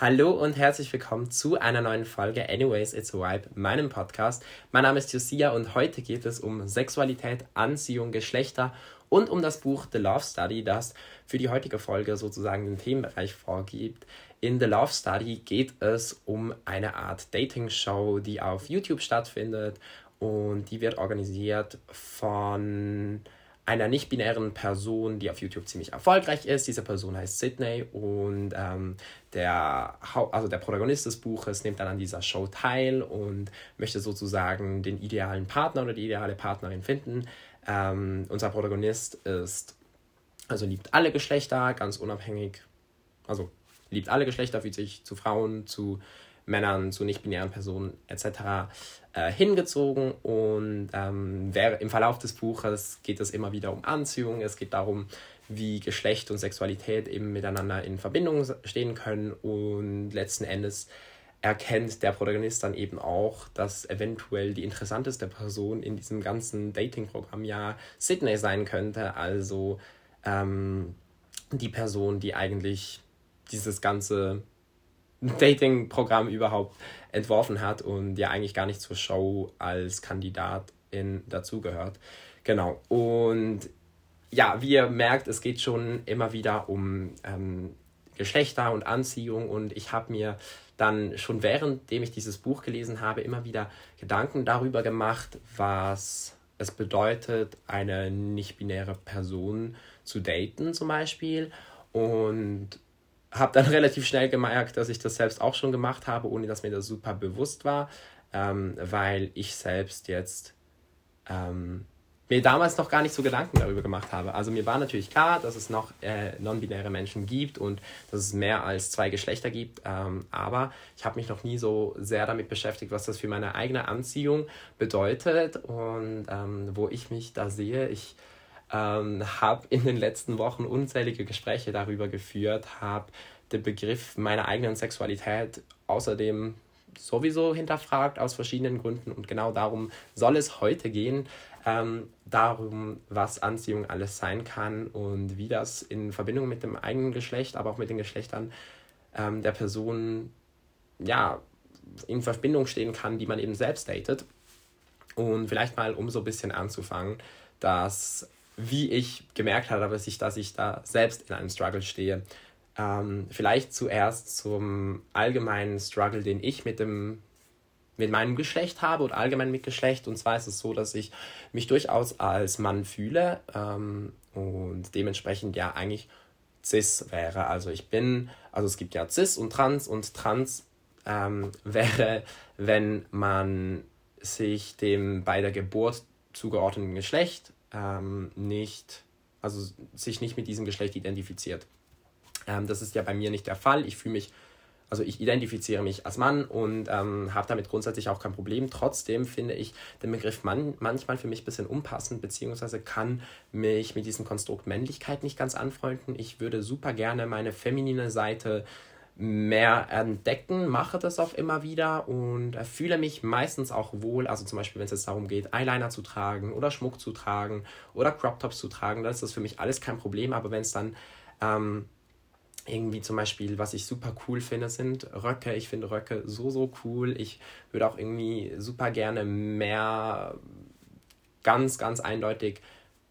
Hallo und herzlich willkommen zu einer neuen Folge Anyways It's a Vibe, meinem Podcast. Mein Name ist Josia und heute geht es um Sexualität, Anziehung, Geschlechter und um das Buch The Love Study, das für die heutige Folge sozusagen den Themenbereich vorgibt. In The Love Study geht es um eine Art Dating-Show, die auf YouTube stattfindet und die wird organisiert von einer nicht-binären Person, die auf YouTube ziemlich erfolgreich ist. Diese Person heißt Sydney und ähm, der, also der Protagonist des Buches nimmt dann an dieser Show teil und möchte sozusagen den idealen Partner oder die ideale Partnerin finden. Ähm, unser Protagonist ist, also liebt alle Geschlechter, ganz unabhängig, also liebt alle Geschlechter, fühlt sich zu Frauen, zu Männern, zu nicht-binären Personen etc. Äh, hingezogen. Und ähm, im Verlauf des Buches geht es immer wieder um Anziehung, es geht darum, wie Geschlecht und Sexualität eben miteinander in Verbindung stehen können. Und letzten Endes erkennt der Protagonist dann eben auch, dass eventuell die interessanteste Person in diesem ganzen Dating-Programm ja Sydney sein könnte. Also ähm, die Person, die eigentlich dieses ganze Dating-Programm überhaupt entworfen hat und ja eigentlich gar nicht zur Show als Kandidatin dazugehört. Genau. Und ja, wie ihr merkt, es geht schon immer wieder um ähm, Geschlechter und Anziehung und ich habe mir dann schon währenddem ich dieses Buch gelesen habe, immer wieder Gedanken darüber gemacht, was es bedeutet, eine nicht-binäre Person zu daten zum Beispiel. Und habe dann relativ schnell gemerkt, dass ich das selbst auch schon gemacht habe, ohne dass mir das super bewusst war, ähm, weil ich selbst jetzt ähm, mir damals noch gar nicht so Gedanken darüber gemacht habe. Also mir war natürlich klar, dass es noch äh, non-binäre Menschen gibt und dass es mehr als zwei Geschlechter gibt, ähm, aber ich habe mich noch nie so sehr damit beschäftigt, was das für meine eigene Anziehung bedeutet und ähm, wo ich mich da sehe. Ich ähm, habe in den letzten Wochen unzählige Gespräche darüber geführt, habe den Begriff meiner eigenen Sexualität außerdem sowieso hinterfragt aus verschiedenen Gründen und genau darum soll es heute gehen. Ähm, darum, was Anziehung alles sein kann und wie das in Verbindung mit dem eigenen Geschlecht, aber auch mit den Geschlechtern ähm, der Person ja, in Verbindung stehen kann, die man eben selbst datet. Und vielleicht mal, um so ein bisschen anzufangen, dass wie ich gemerkt habe, dass ich, dass ich da selbst in einem Struggle stehe. Ähm, vielleicht zuerst zum allgemeinen Struggle, den ich mit dem mit meinem Geschlecht habe oder allgemein mit Geschlecht. Und zwar ist es so, dass ich mich durchaus als Mann fühle ähm, und dementsprechend ja eigentlich cis wäre. Also ich bin, also es gibt ja cis und trans und trans ähm, wäre, wenn man sich dem bei der Geburt zugeordneten Geschlecht ähm, nicht, also sich nicht mit diesem Geschlecht identifiziert. Ähm, das ist ja bei mir nicht der Fall. Ich fühle mich, also ich identifiziere mich als Mann und ähm, habe damit grundsätzlich auch kein Problem. Trotzdem finde ich den Begriff Mann manchmal für mich ein bisschen unpassend, beziehungsweise kann mich mit diesem Konstrukt Männlichkeit nicht ganz anfreunden. Ich würde super gerne meine feminine Seite mehr entdecken, mache das auch immer wieder und fühle mich meistens auch wohl, also zum Beispiel, wenn es jetzt darum geht, Eyeliner zu tragen oder Schmuck zu tragen oder Crop Tops zu tragen, dann ist das für mich alles kein Problem, aber wenn es dann ähm, irgendwie zum Beispiel, was ich super cool finde, sind Röcke. Ich finde Röcke so, so cool. Ich würde auch irgendwie super gerne mehr ganz, ganz eindeutig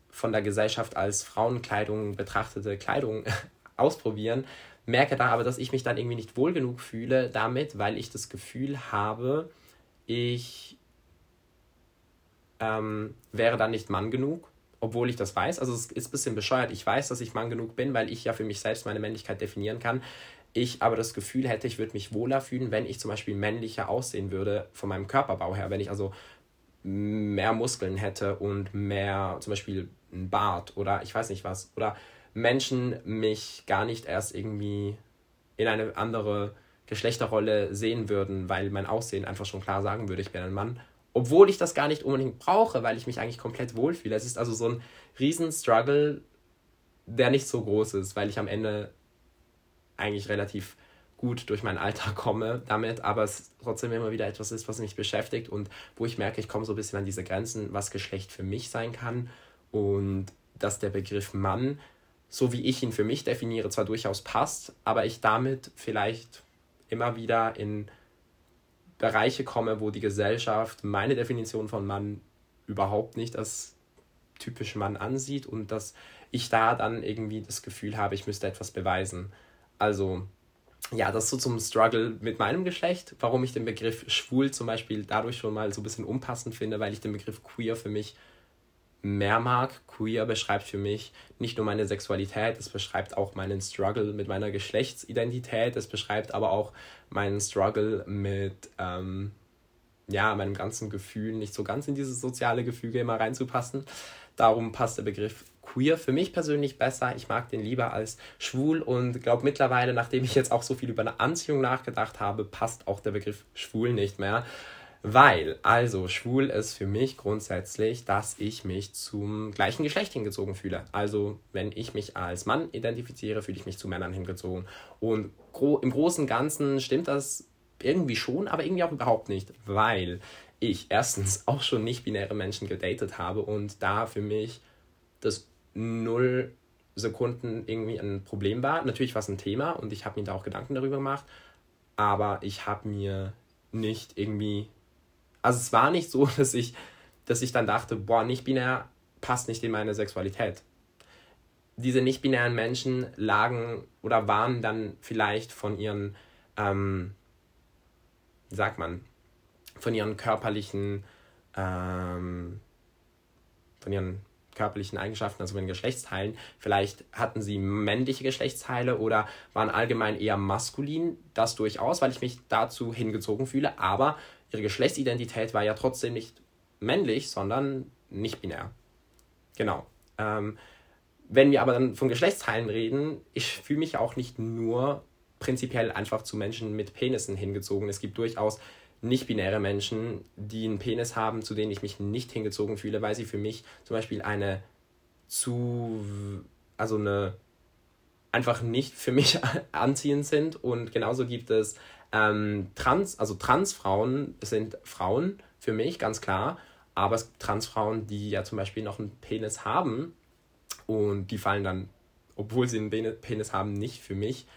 von der Gesellschaft als Frauenkleidung betrachtete Kleidung ausprobieren merke da aber, dass ich mich dann irgendwie nicht wohl genug fühle damit, weil ich das Gefühl habe, ich ähm, wäre dann nicht Mann genug, obwohl ich das weiß. Also es ist ein bisschen bescheuert. Ich weiß, dass ich Mann genug bin, weil ich ja für mich selbst meine Männlichkeit definieren kann. Ich aber das Gefühl hätte, ich würde mich wohler fühlen, wenn ich zum Beispiel männlicher aussehen würde von meinem Körperbau her. Wenn ich also mehr Muskeln hätte und mehr zum Beispiel ein Bart oder ich weiß nicht was. Oder Menschen mich gar nicht erst irgendwie in eine andere Geschlechterrolle sehen würden, weil mein Aussehen einfach schon klar sagen würde, ich bin ein Mann. Obwohl ich das gar nicht unbedingt brauche, weil ich mich eigentlich komplett wohlfühle. Es ist also so ein Riesen-Struggle, der nicht so groß ist, weil ich am Ende eigentlich relativ gut durch meinen Alltag komme damit, aber es trotzdem immer wieder etwas ist, was mich beschäftigt und wo ich merke, ich komme so ein bisschen an diese Grenzen, was Geschlecht für mich sein kann und dass der Begriff Mann so wie ich ihn für mich definiere, zwar durchaus passt, aber ich damit vielleicht immer wieder in Bereiche komme, wo die Gesellschaft meine Definition von Mann überhaupt nicht als typisch Mann ansieht und dass ich da dann irgendwie das Gefühl habe, ich müsste etwas beweisen. Also ja, das so zum Struggle mit meinem Geschlecht, warum ich den Begriff schwul zum Beispiel dadurch schon mal so ein bisschen unpassend finde, weil ich den Begriff queer für mich mehr mag. Queer beschreibt für mich nicht nur meine Sexualität, es beschreibt auch meinen Struggle mit meiner Geschlechtsidentität, es beschreibt aber auch meinen Struggle mit ähm, ja, meinem ganzen Gefühl, nicht so ganz in dieses soziale Gefüge immer reinzupassen. Darum passt der Begriff queer für mich persönlich besser. Ich mag den lieber als schwul und glaube mittlerweile, nachdem ich jetzt auch so viel über eine Anziehung nachgedacht habe, passt auch der Begriff schwul nicht mehr. Weil, also schwul ist für mich grundsätzlich, dass ich mich zum gleichen Geschlecht hingezogen fühle. Also wenn ich mich als Mann identifiziere, fühle ich mich zu Männern hingezogen. Und gro im Großen und Ganzen stimmt das irgendwie schon, aber irgendwie auch überhaupt nicht, weil ich erstens auch schon nicht-binäre Menschen gedatet habe und da für mich das null Sekunden irgendwie ein Problem war. Natürlich war es ein Thema und ich habe mir da auch Gedanken darüber gemacht, aber ich habe mir nicht irgendwie, also es war nicht so, dass ich, dass ich dann dachte, boah, nicht-binär passt nicht in meine Sexualität. Diese nicht-binären Menschen lagen oder waren dann vielleicht von ihren, ähm, wie sagt man, von ihren körperlichen, ähm, von ihren körperlichen Eigenschaften, also von den Geschlechtsteilen. Vielleicht hatten sie männliche Geschlechtsteile oder waren allgemein eher maskulin, das durchaus, weil ich mich dazu hingezogen fühle, aber ihre Geschlechtsidentität war ja trotzdem nicht männlich, sondern nicht binär. Genau. Ähm, wenn wir aber dann von Geschlechtsteilen reden, ich fühle mich auch nicht nur prinzipiell einfach zu Menschen mit Penissen hingezogen. Es gibt durchaus nicht-binäre Menschen, die einen Penis haben, zu denen ich mich nicht hingezogen fühle, weil sie für mich zum Beispiel eine zu, also eine, einfach nicht für mich anziehend sind. Und genauso gibt es ähm, Trans, also Transfrauen sind Frauen für mich, ganz klar. Aber es gibt Transfrauen, die ja zum Beispiel noch einen Penis haben und die fallen dann, obwohl sie einen Penis haben, nicht für mich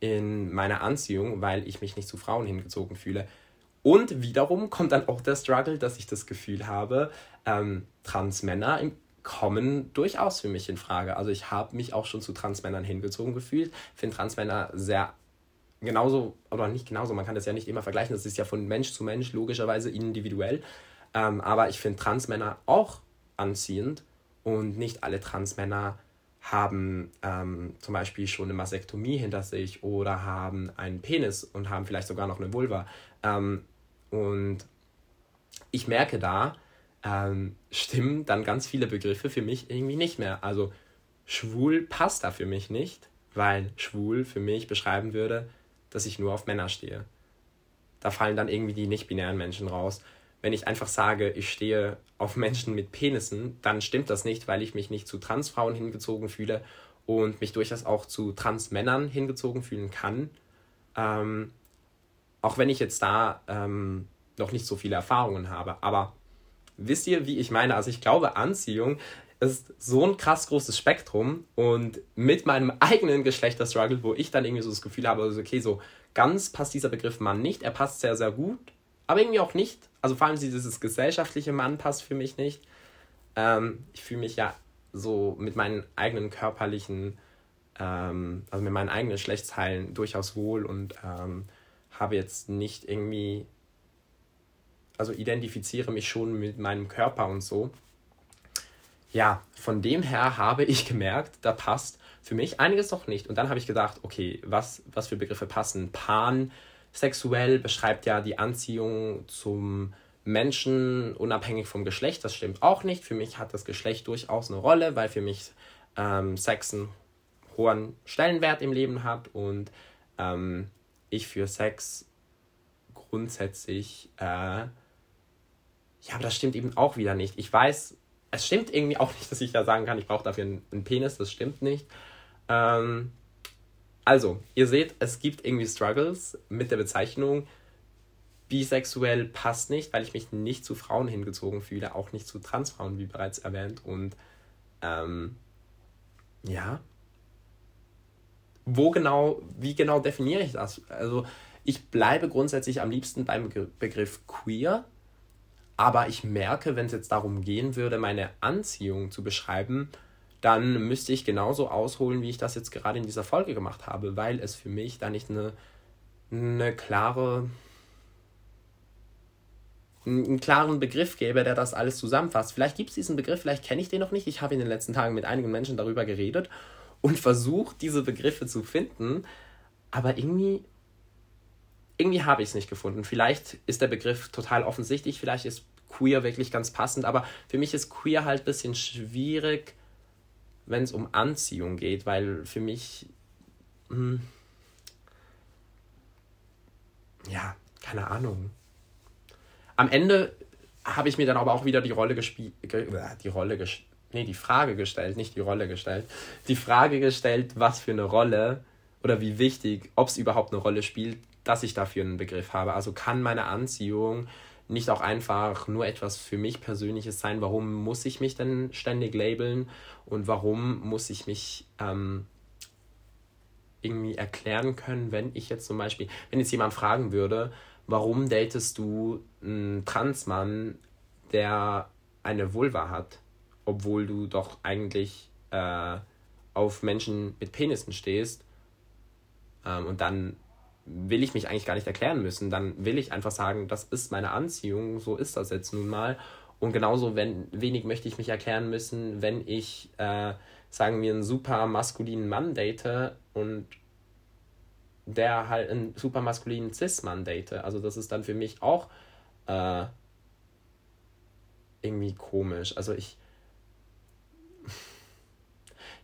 in meine Anziehung, weil ich mich nicht zu Frauen hingezogen fühle. Und wiederum kommt dann auch der Struggle, dass ich das Gefühl habe, ähm, Transmänner kommen durchaus für mich in Frage. Also ich habe mich auch schon zu Transmännern hingezogen gefühlt, finde Transmänner sehr genauso, oder nicht genauso, man kann das ja nicht immer vergleichen, das ist ja von Mensch zu Mensch logischerweise individuell. Ähm, aber ich finde Transmänner auch anziehend und nicht alle Transmänner haben ähm, zum Beispiel schon eine Mastektomie hinter sich oder haben einen Penis und haben vielleicht sogar noch eine Vulva. Ähm, und ich merke da, ähm, stimmen dann ganz viele Begriffe für mich irgendwie nicht mehr. Also schwul passt da für mich nicht, weil schwul für mich beschreiben würde, dass ich nur auf Männer stehe. Da fallen dann irgendwie die nicht-binären Menschen raus. Wenn ich einfach sage, ich stehe auf Menschen mit Penissen, dann stimmt das nicht, weil ich mich nicht zu Transfrauen hingezogen fühle und mich durchaus auch zu Transmännern hingezogen fühlen kann. Ähm, auch wenn ich jetzt da ähm, noch nicht so viele Erfahrungen habe. Aber wisst ihr, wie ich meine? Also ich glaube, Anziehung ist so ein krass großes Spektrum und mit meinem eigenen Geschlechterstruggle, wo ich dann irgendwie so das Gefühl habe, also okay, so ganz passt dieser Begriff Mann nicht. Er passt sehr, sehr gut, aber irgendwie auch nicht. Also vor allem dieses gesellschaftliche Mann passt für mich nicht. Ähm, ich fühle mich ja so mit meinen eigenen körperlichen, ähm, also mit meinen eigenen Geschlechtsteilen durchaus wohl und ähm, habe jetzt nicht irgendwie, also identifiziere mich schon mit meinem Körper und so. Ja, von dem her habe ich gemerkt, da passt für mich einiges doch nicht. Und dann habe ich gedacht, okay, was, was für Begriffe passen? Pansexuell beschreibt ja die Anziehung zum Menschen unabhängig vom Geschlecht. Das stimmt auch nicht. Für mich hat das Geschlecht durchaus eine Rolle, weil für mich ähm, Sex einen hohen Stellenwert im Leben hat und ähm, ich für Sex grundsätzlich, äh, ja, aber das stimmt eben auch wieder nicht. Ich weiß, es stimmt irgendwie auch nicht, dass ich da sagen kann, ich brauche dafür einen, einen, Penis, das stimmt nicht. Ähm, also, ihr seht, es gibt irgendwie Struggles mit der Bezeichnung. Bisexuell passt nicht, weil ich mich nicht zu Frauen hingezogen fühle, auch nicht zu Transfrauen, wie bereits erwähnt. Und ähm, ja, wo genau, wie genau definiere ich das? Also ich bleibe grundsätzlich am liebsten beim Begriff queer, aber ich merke, wenn es jetzt darum gehen würde, meine Anziehung zu beschreiben, dann müsste ich genauso ausholen, wie ich das jetzt gerade in dieser Folge gemacht habe, weil es für mich da nicht eine, eine klare einen klaren Begriff gäbe, der das alles zusammenfasst. Vielleicht gibt es diesen Begriff, vielleicht kenne ich den noch nicht. Ich habe in den letzten Tagen mit einigen Menschen darüber geredet und versucht, diese Begriffe zu finden, aber irgendwie, irgendwie habe ich es nicht gefunden. Vielleicht ist der Begriff total offensichtlich, vielleicht ist queer wirklich ganz passend, aber für mich ist queer halt ein bisschen schwierig wenn es um Anziehung geht, weil für mich, mh, hm, ja, keine Ahnung. Am Ende habe ich mir dann aber auch wieder die Rolle gespielt, ge äh, die Rolle gestellt, nee, die Frage gestellt, nicht die Rolle gestellt, die Frage gestellt, was für eine Rolle oder wie wichtig, ob es überhaupt eine Rolle spielt, dass ich dafür einen Begriff habe. Also kann meine Anziehung nicht auch einfach nur etwas für mich Persönliches sein? Warum muss ich mich denn ständig labeln und warum muss ich mich ähm, irgendwie erklären können, wenn ich jetzt zum Beispiel, wenn jetzt jemand fragen würde, warum datest du einen Transmann, der eine Vulva hat, obwohl du doch eigentlich äh, auf Menschen mit Penissen stehst ähm, und dann will ich mich eigentlich gar nicht erklären müssen. Dann will ich einfach sagen, das ist meine Anziehung, so ist das jetzt nun mal. Und genauso wenn, wenig möchte ich mich erklären müssen, wenn ich, äh, sagen wir, einen super maskulinen Mann date und der halt einen super maskulinen Cis-Mann date. Also das ist dann für mich auch äh, irgendwie komisch. Also ich,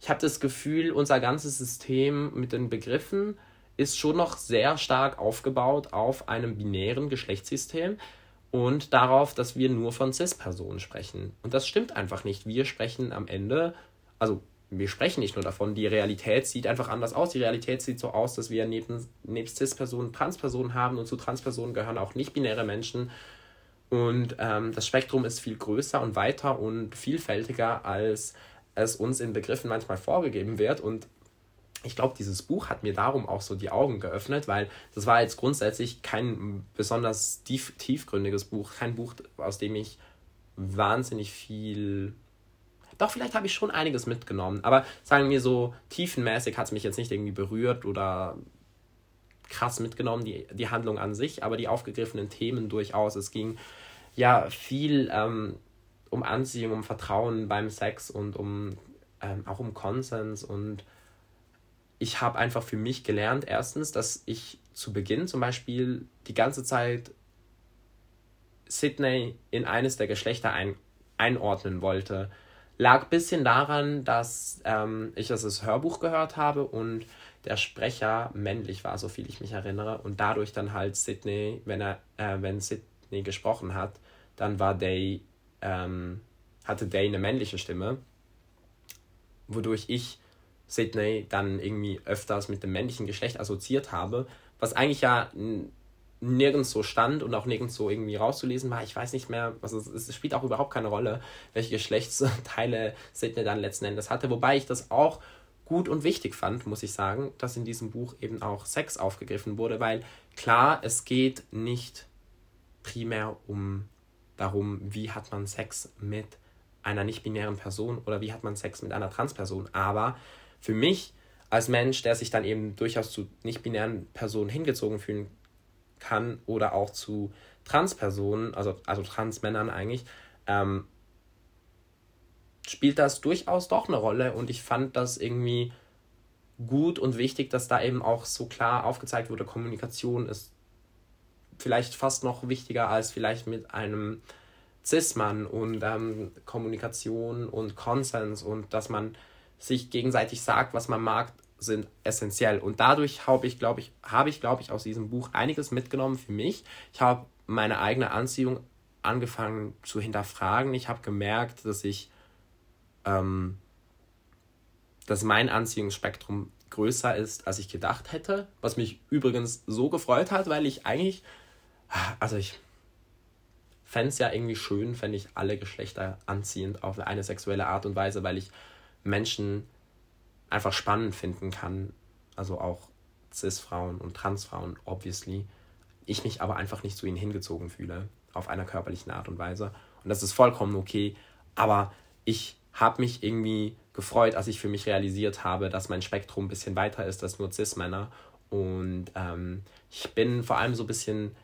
ich habe das Gefühl, unser ganzes System mit den Begriffen ist schon noch sehr stark aufgebaut auf einem binären Geschlechtssystem und darauf, dass wir nur von CIS-Personen sprechen. Und das stimmt einfach nicht. Wir sprechen am Ende, also wir sprechen nicht nur davon, die Realität sieht einfach anders aus. Die Realität sieht so aus, dass wir neben, nebst CIS-Personen Transpersonen haben und zu Transpersonen gehören auch nicht-binäre Menschen. Und ähm, das Spektrum ist viel größer und weiter und vielfältiger, als es uns in Begriffen manchmal vorgegeben wird. Und ich glaube, dieses Buch hat mir darum auch so die Augen geöffnet, weil das war jetzt grundsätzlich kein besonders tief, tiefgründiges Buch, kein Buch, aus dem ich wahnsinnig viel. Doch, vielleicht habe ich schon einiges mitgenommen, aber sagen wir so, tiefenmäßig hat es mich jetzt nicht irgendwie berührt oder krass mitgenommen, die, die Handlung an sich, aber die aufgegriffenen Themen durchaus. Es ging ja viel ähm, um Anziehung, um Vertrauen beim Sex und um ähm, auch um Konsens und ich habe einfach für mich gelernt, erstens, dass ich zu Beginn zum Beispiel die ganze Zeit Sydney in eines der Geschlechter ein, einordnen wollte. Lag ein bisschen daran, dass ähm, ich das Hörbuch gehört habe und der Sprecher männlich war, so viel ich mich erinnere. Und dadurch dann halt Sydney, wenn er, äh, wenn Sydney gesprochen hat, dann war Day, ähm, hatte Day eine männliche Stimme, wodurch ich Sydney dann irgendwie öfters mit dem männlichen Geschlecht assoziiert habe, was eigentlich ja nirgends so stand und auch nirgends so irgendwie rauszulesen war. Ich weiß nicht mehr, also es spielt auch überhaupt keine Rolle, welche Geschlechtsteile Sydney dann letzten Endes hatte, wobei ich das auch gut und wichtig fand, muss ich sagen, dass in diesem Buch eben auch Sex aufgegriffen wurde, weil klar, es geht nicht primär um darum, wie hat man Sex mit einer nicht-binären Person oder wie hat man Sex mit einer Transperson, aber für mich als Mensch, der sich dann eben durchaus zu nicht-binären Personen hingezogen fühlen kann oder auch zu Transpersonen, also, also Transmännern eigentlich, ähm, spielt das durchaus doch eine Rolle. Und ich fand das irgendwie gut und wichtig, dass da eben auch so klar aufgezeigt wurde, Kommunikation ist vielleicht fast noch wichtiger als vielleicht mit einem Cis-Mann und ähm, Kommunikation und Konsens und dass man sich gegenseitig sagt, was man mag, sind essentiell. Und dadurch habe ich, glaube ich, habe ich, glaube ich, aus diesem Buch einiges mitgenommen für mich. Ich habe meine eigene Anziehung angefangen zu hinterfragen. Ich habe gemerkt, dass ich, ähm, dass mein Anziehungsspektrum größer ist, als ich gedacht hätte. Was mich übrigens so gefreut hat, weil ich eigentlich, also ich fände es ja irgendwie schön, fände ich alle Geschlechter anziehend auf eine sexuelle Art und Weise, weil ich Menschen einfach spannend finden kann. Also auch Cis-Frauen und Trans-Frauen, obviously. Ich mich aber einfach nicht zu ihnen hingezogen fühle, auf einer körperlichen Art und Weise. Und das ist vollkommen okay. Aber ich habe mich irgendwie gefreut, als ich für mich realisiert habe, dass mein Spektrum ein bisschen weiter ist als nur Cis-Männer. Und ähm, ich bin vor allem so ein bisschen,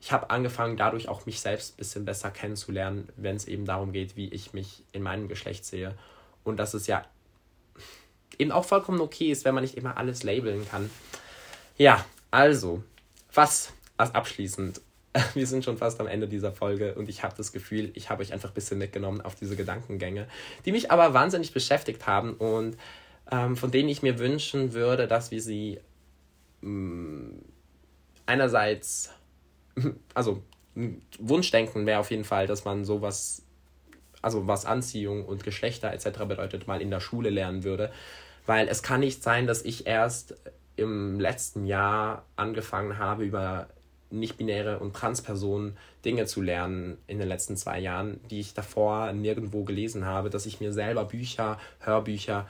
ich habe angefangen, dadurch auch mich selbst ein bisschen besser kennenzulernen, wenn es eben darum geht, wie ich mich in meinem Geschlecht sehe. Und dass es ja eben auch vollkommen okay ist, wenn man nicht immer alles labeln kann. Ja, also, was als abschließend wir sind schon fast am Ende dieser Folge und ich habe das Gefühl, ich habe euch einfach ein bisschen mitgenommen auf diese Gedankengänge, die mich aber wahnsinnig beschäftigt haben und ähm, von denen ich mir wünschen würde, dass wir sie mh, mm, einerseits, also Wunschdenken wäre auf jeden Fall, dass man sowas, also was Anziehung und Geschlechter etc. bedeutet, mal in der Schule lernen würde. Weil es kann nicht sein, dass ich erst im letzten Jahr angefangen habe, über nicht-binäre und Transpersonen Dinge zu lernen in den letzten zwei Jahren, die ich davor nirgendwo gelesen habe, dass ich mir selber Bücher, Hörbücher,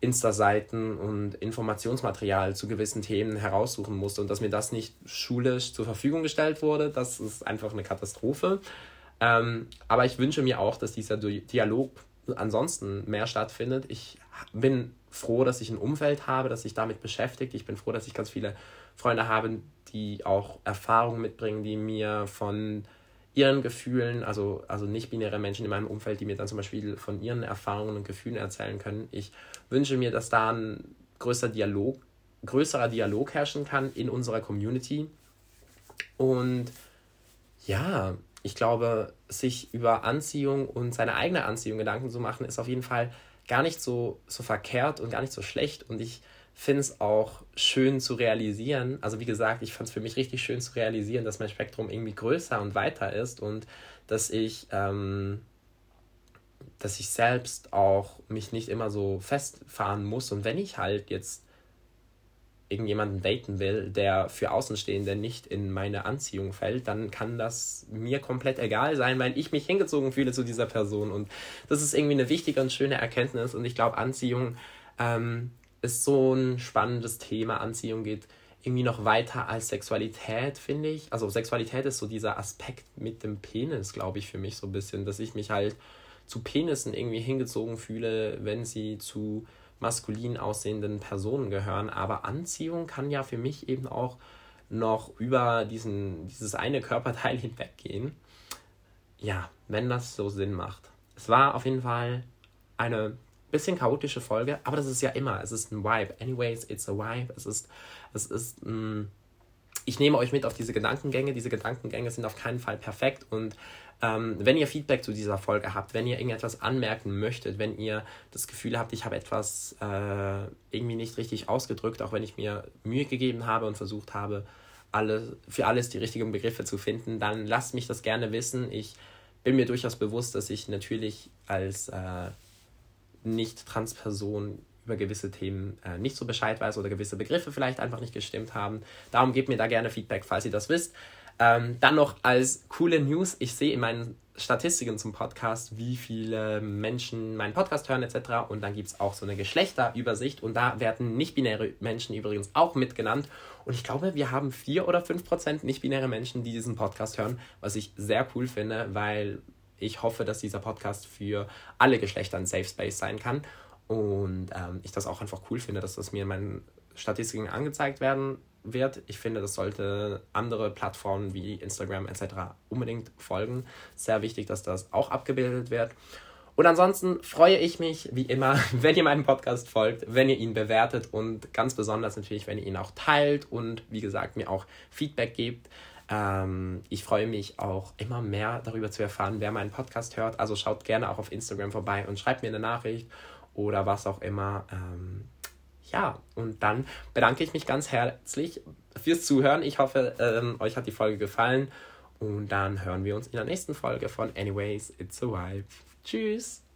Insta-Seiten und Informationsmaterial zu gewissen Themen heraussuchen musste und dass mir das nicht schulisch zur Verfügung gestellt wurde, das ist einfach eine Katastrophe. Ähm, aber ich wünsche mir auch, dass dieser Dialog ansonsten mehr stattfindet. Ich bin froh, dass ich ein Umfeld habe, das sich damit beschäftigt. Ich bin froh, dass ich ganz viele Freunde habe, die auch Erfahrungen mitbringen, die mir von ihren Gefühlen, also, also nicht-binäre Menschen in meinem Umfeld, die mir dann zum Beispiel von ihren Erfahrungen und Gefühlen erzählen können. Ich wünsche mir, dass da ein größer Dialog, größerer Dialog herrschen kann in unserer Community. Und ja, ich glaube, sich über Anziehung und seine eigene Anziehung Gedanken zu machen, ist auf jeden Fall gar nicht so, so verkehrt und gar nicht so schlecht. Und ich finde es auch schön zu realisieren. Also wie gesagt, ich fand es für mich richtig schön zu realisieren, dass mein Spektrum irgendwie größer und weiter ist und dass ich, ähm, dass ich selbst auch mich nicht immer so festfahren muss. Und wenn ich halt jetzt irgendjemanden daten will, der für Außenstehende nicht in meine Anziehung fällt, dann kann das mir komplett egal sein, weil ich mich hingezogen fühle zu dieser Person. Und das ist irgendwie eine wichtige und schöne Erkenntnis. Und ich glaube, Anziehung ähm, ist so ein spannendes Thema. Anziehung geht irgendwie noch weiter als Sexualität, finde ich. Also Sexualität ist so dieser Aspekt mit dem Penis, glaube ich, für mich so ein bisschen, dass ich mich halt zu Penissen irgendwie hingezogen fühle, wenn sie zu maskulin aussehenden Personen gehören. Aber Anziehung kann ja für mich eben auch noch über diesen, dieses eine Körperteil hinweggehen. Ja, wenn das so Sinn macht. Es war auf jeden Fall eine bisschen chaotische Folge, aber das ist ja immer. Es ist ein Vibe. Anyways, it's a Vibe. Es ist, es ist ein. Ich nehme euch mit auf diese Gedankengänge. Diese Gedankengänge sind auf keinen Fall perfekt. Und ähm, wenn ihr Feedback zu dieser Folge habt, wenn ihr irgendetwas anmerken möchtet, wenn ihr das Gefühl habt, ich habe etwas äh, irgendwie nicht richtig ausgedrückt, auch wenn ich mir Mühe gegeben habe und versucht habe, alle, für alles die richtigen Begriffe zu finden, dann lasst mich das gerne wissen. Ich bin mir durchaus bewusst, dass ich natürlich als äh, nicht-Trans-Person über gewisse Themen äh, nicht so Bescheid weiß oder gewisse Begriffe vielleicht einfach nicht gestimmt haben. Darum gebt mir da gerne Feedback, falls ihr das wisst. Ähm, dann noch als coole News, ich sehe in meinen Statistiken zum Podcast, wie viele Menschen meinen Podcast hören etc. Und dann gibt es auch so eine Geschlechterübersicht und da werden nicht-binäre Menschen übrigens auch mitgenannt. Und ich glaube, wir haben vier oder fünf Prozent nicht-binäre Menschen, die diesen Podcast hören, was ich sehr cool finde, weil ich hoffe, dass dieser Podcast für alle Geschlechter ein Safe Space sein kann. Und ähm, ich das auch einfach cool finde, dass das mir in meinen Statistiken angezeigt werden wird. Ich finde, das sollte andere Plattformen wie Instagram etc. unbedingt folgen. Sehr wichtig, dass das auch abgebildet wird. Und ansonsten freue ich mich wie immer, wenn ihr meinem Podcast folgt, wenn ihr ihn bewertet und ganz besonders natürlich, wenn ihr ihn auch teilt und wie gesagt mir auch Feedback gebt. Ähm, ich freue mich auch immer mehr darüber zu erfahren, wer meinen Podcast hört. Also schaut gerne auch auf Instagram vorbei und schreibt mir eine Nachricht oder was auch immer. Ähm, ja, und dann bedanke ich mich ganz herzlich fürs Zuhören. Ich hoffe, ähm, euch hat die Folge gefallen. Und dann hören wir uns in der nächsten Folge von Anyways, It's a Vibe. Tschüss!